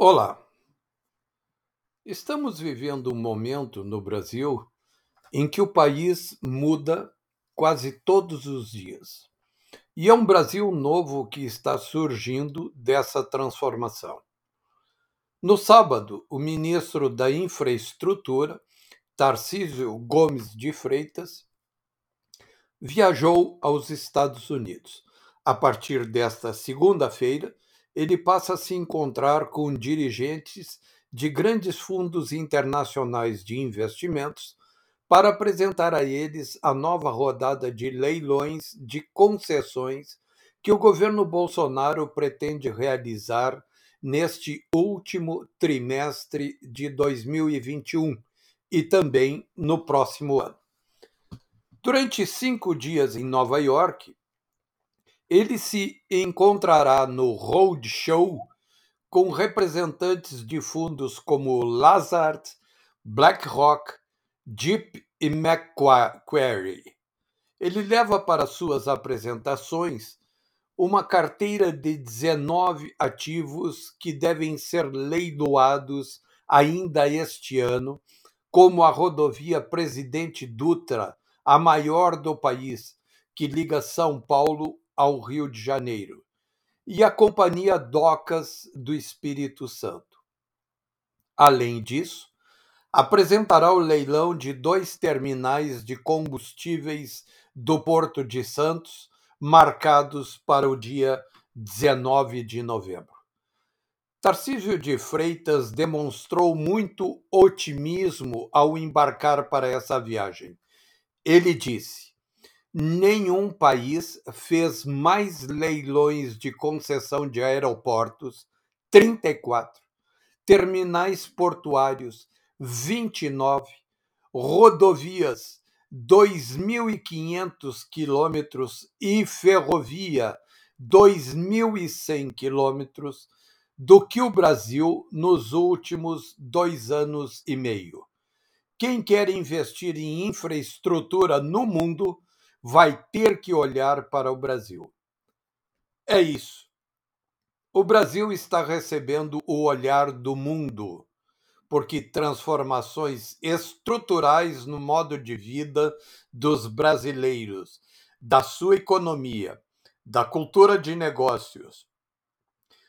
Olá! Estamos vivendo um momento no Brasil em que o país muda quase todos os dias. E é um Brasil novo que está surgindo dessa transformação. No sábado, o ministro da Infraestrutura, Tarcísio Gomes de Freitas, viajou aos Estados Unidos. A partir desta segunda-feira, ele passa a se encontrar com dirigentes de grandes fundos internacionais de investimentos para apresentar a eles a nova rodada de leilões de concessões que o governo Bolsonaro pretende realizar neste último trimestre de 2021 e também no próximo ano. Durante cinco dias em Nova York, ele se encontrará no Roadshow com representantes de fundos como Lazard, BlackRock, Jeep e Macquarie. Ele leva para suas apresentações uma carteira de 19 ativos que devem ser leiloados ainda este ano, como a rodovia Presidente Dutra, a maior do país, que liga São Paulo ao Rio de Janeiro, e a Companhia Docas do Espírito Santo. Além disso, apresentará o leilão de dois terminais de combustíveis do Porto de Santos, marcados para o dia 19 de novembro. Tarcísio de Freitas demonstrou muito otimismo ao embarcar para essa viagem. Ele disse: nenhum país fez mais leilões de concessão de aeroportos, 34, terminais portuários, 29, rodovias, 2.500 quilômetros e ferrovia, 2.100 quilômetros, do que o Brasil nos últimos dois anos e meio. Quem quer investir em infraestrutura no mundo vai ter que olhar para o Brasil. É isso. O Brasil está recebendo o olhar do mundo, porque transformações estruturais no modo de vida dos brasileiros, da sua economia, da cultura de negócios,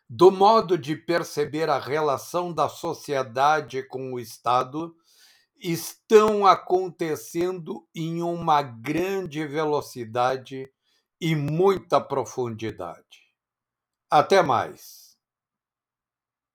do modo de perceber a relação da sociedade com o Estado estão acontecendo em uma grande velocidade e muita profundidade. Até mais.